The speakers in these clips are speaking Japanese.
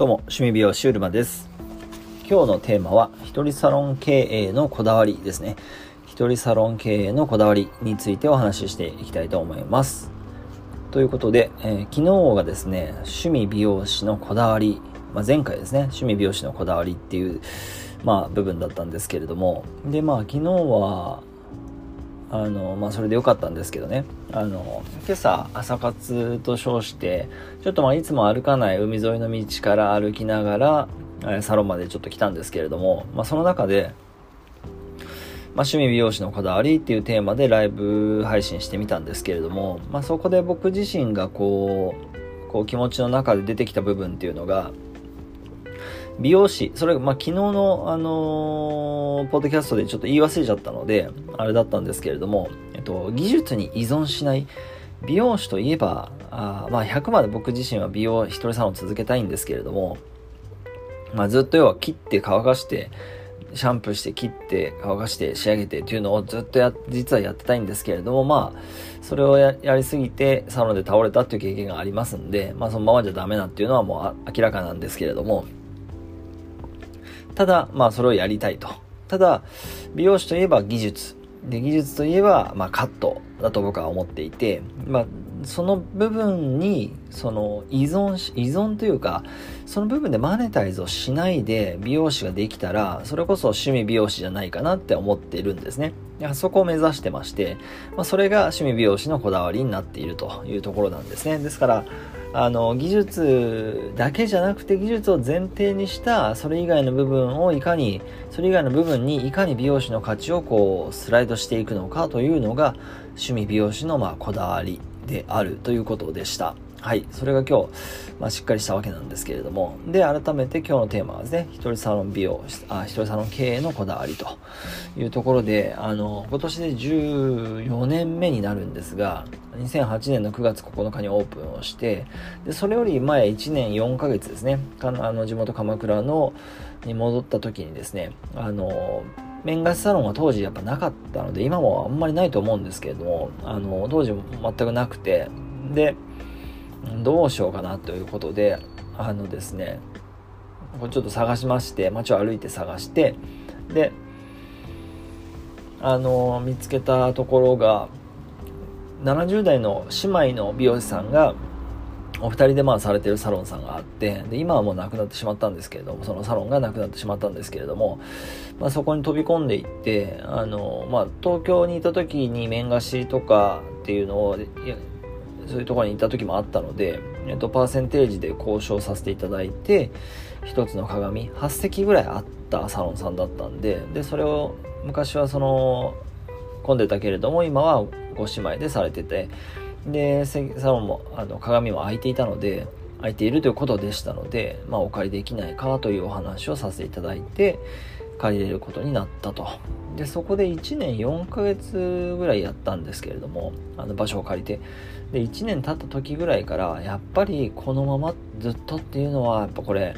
どうも、趣味美容師うるまです。今日のテーマは、一人サロン経営のこだわりですね。一人サロン経営のこだわりについてお話ししていきたいと思います。ということで、えー昨日がですね、趣味美容師のこだわり、まあ、前回ですね、趣味美容師のこだわりっていう、まあ、部分だったんですけれども、で、まあ、昨日は、あのまあそれでよかったんですけどね。あの今朝朝活と称してちょっとまあいつも歩かない海沿いの道から歩きながらサロンまでちょっと来たんですけれども、まあ、その中で、まあ、趣味美容師のこだわりっていうテーマでライブ配信してみたんですけれども、まあ、そこで僕自身がこうこう気持ちの中で出てきた部分っていうのが美容師、それが、まあ、昨日の、あのーポッドキャストでちょっと言い忘れちゃったので、あれだったんですけれども、えっと、技術に依存しない、美容師といえば、あまあ、100まで僕自身は美容一人サロンを続けたいんですけれども、まあ、ずっと要は切って乾かして、シャンプーして切って乾かして仕上げてっていうのをずっとや、実はやってたいんですけれども、まあ、それをやりすぎてサロンで倒れたっていう経験がありますんで、まあそのままじゃダメなっていうのはもう明らかなんですけれども、ただ、まあそれをやりたいと。ただ、美容師といえば技術。で、技術といえば、まあカットだと僕は思っていて、まあその部分に、その依存し、依存というか、その部分でマネタイズをしないで美容師ができたら、それこそ趣味美容師じゃないかなって思っているんですね。いやそこを目指してまして、まあ、それが趣味美容師のこだわりになっているというところなんですね。ですから、あの技術だけじゃなくて技術を前提にしたそれ以外の部分をいかにそれ以外の部分にいかに美容師の価値をこうスライドしていくのかというのが趣味美容師のまあこだわりであるということでした。はい。それが今日、まあ、しっかりしたわけなんですけれども。で改めて今日のテーマはですね一人サロン美容あ一人サロン経営のこだわりというところであの今年で14年目になるんですが2008年の9月9日にオープンをしてでそれより前1年4ヶ月ですね。あの地元鎌倉のに戻った時にですねあの面貸しサロンは当時やっぱなかったので今もあんまりないと思うんですけれどもあの当時も全くなくてでどうしようかなということであのですねこれちょっと探しまして街を歩いて探してであの見つけたところが70代の姉妹の美容師さんがお二人でまあされてるサロンさんがあってで今はもうなくなってしまったんですけれどもそのサロンがなくなってしまったんですけれども、まあ、そこに飛び込んでいってあの、まあ、東京にいた時に面貸しとかっていうのをそういうところにいた時もあったので、えっと、パーセンテージで交渉させていただいて一つの鏡8席ぐらいあったサロンさんだったんででそれを昔はその混んでたけれども今はご姉妹でされててでサロンもあの鏡も開いていたので開いているということでしたので、まあ、お借りできないかというお話をさせていただいて借りれることになったと。でそこで1年4ヶ月ぐらいやったんですけれどもあの場所を借りて。で1年経った時ぐらいからやっぱりこのままずっとっていうのはやっぱこれ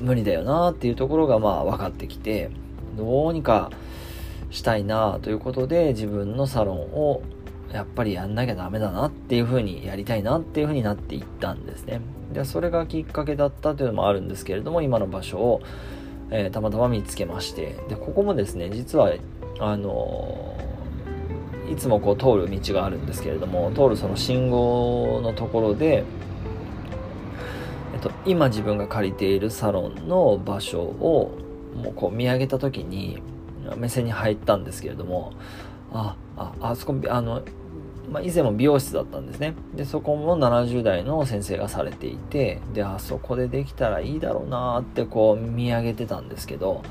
無理だよなっていうところがまあ分かってきてどうにかしたいなということで自分のサロンをやっぱりやんなきゃダメだなっていうふうにやりたいなっていうふうになっていったんですね。でそれがきっかけだったというのもあるんですけれども今の場所を、えーたまたま見つけまして。でここもですね実はあのーいつもこう通る道があるんですけれども通るその信号のところでえっと、今自分が借りているサロンの場所をもうこう見上げた時に目線に入ったんですけれどもあああそこあの、まあ、以前も美容室だったんですね。でそこも70代の先生がされていてであそこでできたらいいだろうなってこう見上げてたんですけど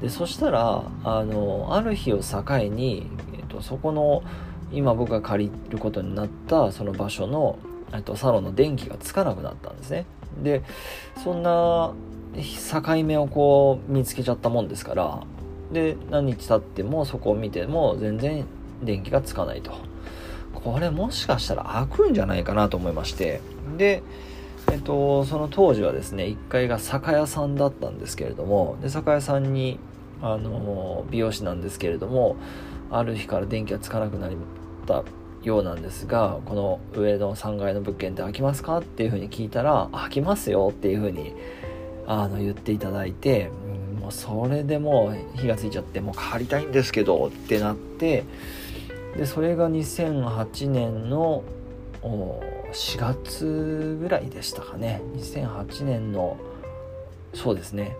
でそしたらあのある日を境に、えっと、そこの今僕が借りることになったその場所のえっとサロンの電気がつかなくなったんですね。でそんな境目をこう見つけちゃったもんですからで何日経ってもそこを見ても全然電気がつかないと。これもしかしたら開くんじゃないかなと思いまして。でえっとその当時はですね1階が酒屋さんだったんですけれどもで酒屋さんにあの美容師なんですけれどもある日から電気がつかなくなりたようなんですがこの上の3階の物件って空きますかっていうふうに聞いたら空きますよっていうふうにあの言っていただいて、もうそれでもう火がついちゃってもう借りたいんですけどってなってでそれが2008年の4月ぐらいでしたかね。2008年のそうですね。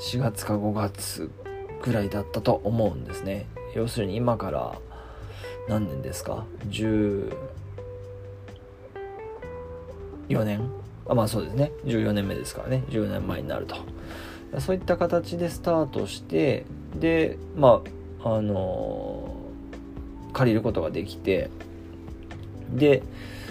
4月か5月ぐらいだったと思うんですね。要するに今から何年ですか？14年？あまあそうですね。14年目ですからね。14年前になると。そういった形でスタートしてでまああのー、借りることができてで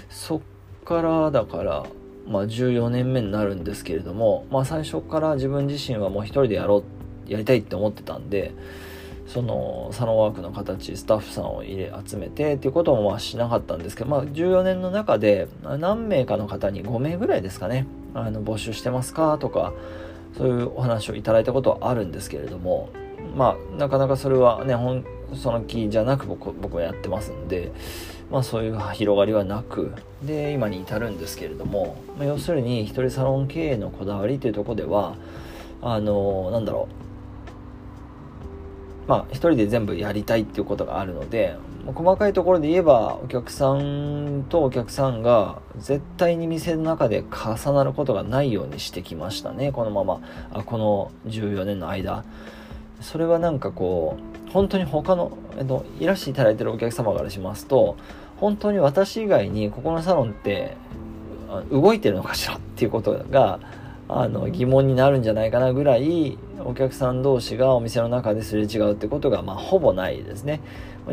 そっからだからまあ14年目になるんですけれどもまあ最初から自分自身はもう一人でやろうやりたいって思ってたんでそのサロンワークの形スタッフさんを入れ集めてっていうこともまあしなかったんですけど、まあ、14年の中で何名かの方に5名ぐらいですかねあの募集してますかとかそういうお話をいただいたことはあるんですけれどもまあなかなかそれはねその気じゃなく僕僕はやってますんで、まあ、そういう広がりはなくで今に至るんですけれども、まあ、要するに一人サロン経営のこだわりというとこではあのなんだろうまあ、一人で全部やりたいっていうことがあるので、細かいところで言えば、お客さんとお客さんが絶対に店の中で重なることがないようにしてきましたね、このまま。あこの14年の間。それはなんかこう、本当に他の、えっと、いらしていただいてるお客様からしますと、本当に私以外にここのサロンって動いてるのかしらっていうことが、あの疑問になるんじゃないかなぐらいお客さん同士がお店の中ですれ違うってことがまあほぼないですね。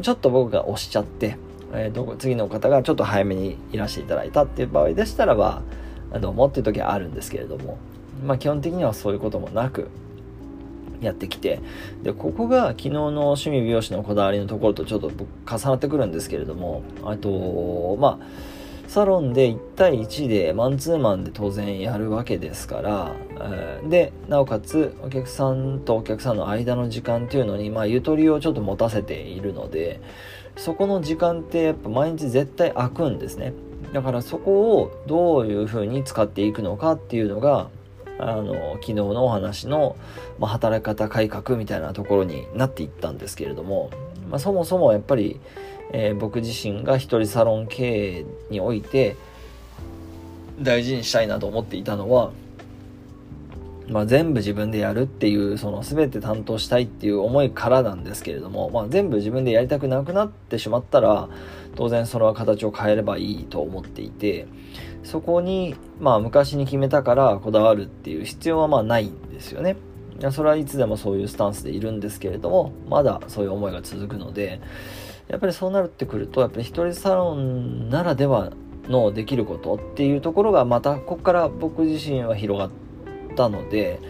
ちょっと僕が押しちゃって、えー、と次の方がちょっと早めにいらしていただいたっていう場合でしたらばどうもっていう時はあるんですけれどもまあ基本的にはそういうこともなくやってきてでここが昨日の趣味美容師のこだわりのところとちょっと重なってくるんですけれどもあとまあサロンで1対1でマンツーマンで当然やるわけですから、えー、でなおかつお客さんとお客さんの間の時間っていうのに、まあ、ゆとりをちょっと持たせているのでそこの時間ってやっぱ毎日絶対空くんですね。だからそこをどういうふうに使っていくのかっていうのがあの昨日のお話の、まあ、働き方改革みたいなところになっていったんですけれども、まあ、そもそもやっぱりえー、僕自身が一人サロン経営において大事にしたいなと思っていたのは、まあ、全部自分でやるっていうその全て担当したいっていう思いからなんですけれども、まあ、全部自分でやりたくなくなってしまったら当然それは形を変えればいいと思っていてそこにまあ昔に決めたからこだわるっていう必要はまあないんですよね。それはいつでもそういうスタンスでいるんですけれどもまだそういう思いが続くのでやっぱりそうなるってくるとやっぱり一人サロンならではのできることっていうところがまたここから僕自身は広がったので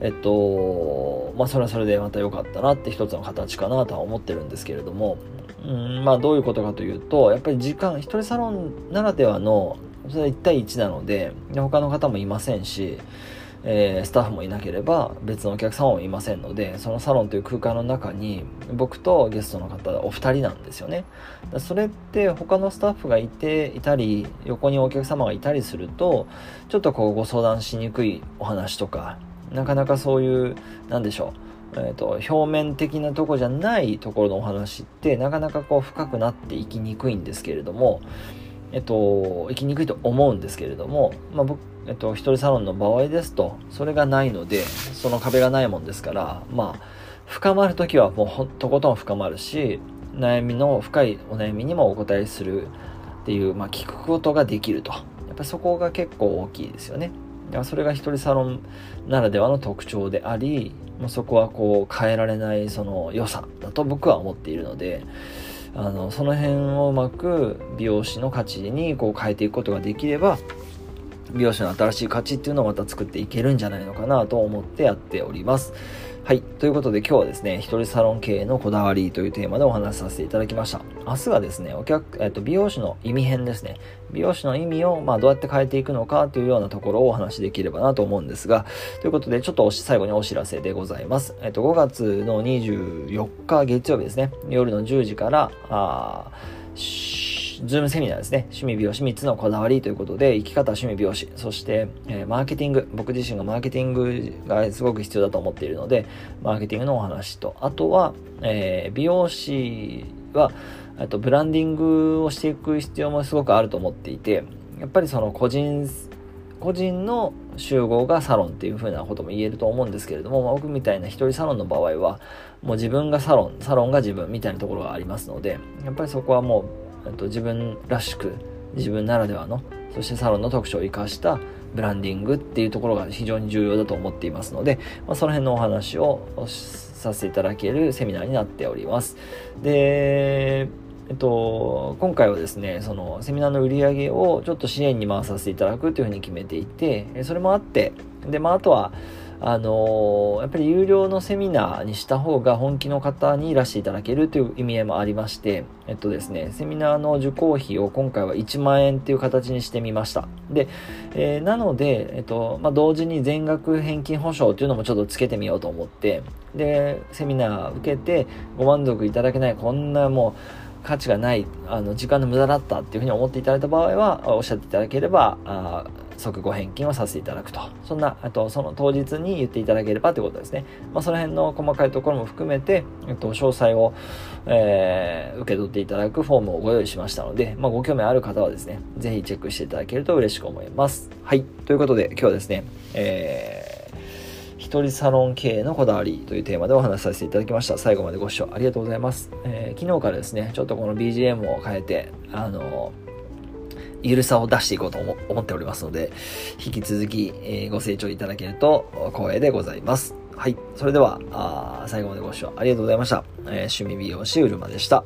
えっとまあそれはそれでまた良かったなって一つの形かなとは思ってるんですけれどもうんまあどういうことかというとやっぱり時間一人サロンならではのそれは1対1なので他の方もいませんしえー、スタッフもいなければ別のお客様もいませんのでそのサロンという空間の中に僕とゲストの方お二人なんですよね。それって他のスタッフがいていたり横にお客様がいたりするとちょっとこうご相談しにくいお話とかなかなかそういうなんでしょうえーと、表面的なとこじゃないところのお話ってなかなかこう深くなっていきにくいんですけれどもえっと、行きにくいと思うんですけれども、まあ、僕、えっと、一人サロンの場合ですと、それがないので、その壁がないもんですから、まあ、深まるときはもうほんとことん深まるし、悩みの深いお悩みにもお答えするっていう、まあ、聞くことができると。やっぱりそこが結構大きいですよね。だからそれが一人サロンならではの特徴であり、もうそこはこう変えられないその良さだと僕は思っているので、あのその辺をうまく美容師の価値にこう変えていくことができれば美容師の新しい価値っていうのをまた作っていけるんじゃないのかなと思ってやっております。はい。ということで今日はですね、一人サロン経営のこだわりというテーマでお話しさせていただきました。明日はですね、お客、えっと、美容師の意味編ですね。美容師の意味を、まあ、どうやって変えていくのかというようなところをお話しできればなと思うんですが、ということで、ちょっと最後にお知らせでございます。えっと、5月の24日月曜日ですね、夜の10時から、あズームセミナーですね。趣味美容師3つのこだわりということで、生き方趣味美容師、そして、えー、マーケティング、僕自身がマーケティングがすごく必要だと思っているので、マーケティングのお話と、あとは、えー、美容師は、あとブランディングをしていく必要もすごくあると思っていて、やっぱりその個人、個人の集合がサロンっていう風なことも言えると思うんですけれども、まあ、僕みたいな一人サロンの場合は、もう自分がサロン、サロンが自分みたいなところがありますので、やっぱりそこはもう、と自分らしく、自分ならではの、そしてサロンの特徴を生かしたブランディングっていうところが非常に重要だと思っていますので、まあ、その辺のお話をさせていただけるセミナーになっております。で、えっと、今回はですね、そのセミナーの売り上げをちょっと支援に回させていただくというふうに決めていて、それもあって、で、まあ、あとは、あの、やっぱり有料のセミナーにした方が本気の方にいらしていただけるという意味合いもありまして、えっとですね、セミナーの受講費を今回は1万円っていう形にしてみました。で、えー、なので、えっと、まあ、同時に全額返金保証っていうのもちょっとつけてみようと思って、で、セミナー受けてご満足いただけない、こんなもう、価値がない、あの、時間の無駄だったっていうふうに思っていただいた場合は、おっしゃっていただければ、あ即ご返金をさせていただくと。そんな、あと、その当日に言っていただければということですね。まあ、その辺の細かいところも含めて、えっと、詳細を、えー、受け取っていただくフォームをご用意しましたので、まあ、ご興味ある方はですね、ぜひチェックしていただけると嬉しく思います。はい。ということで、今日はですね、えー一人サロン経営のこだわりというテーマでお話しさせていただきました。最後までご視聴ありがとうございます。えー、昨日からですね、ちょっとこの BGM を変えて、あのゆるさを出していこうと思っておりますので、引き続き、えー、ご清聴いただけると光栄でございます。はい。それでは、あ最後までご視聴ありがとうございました。え、趣味美容師うるまでした。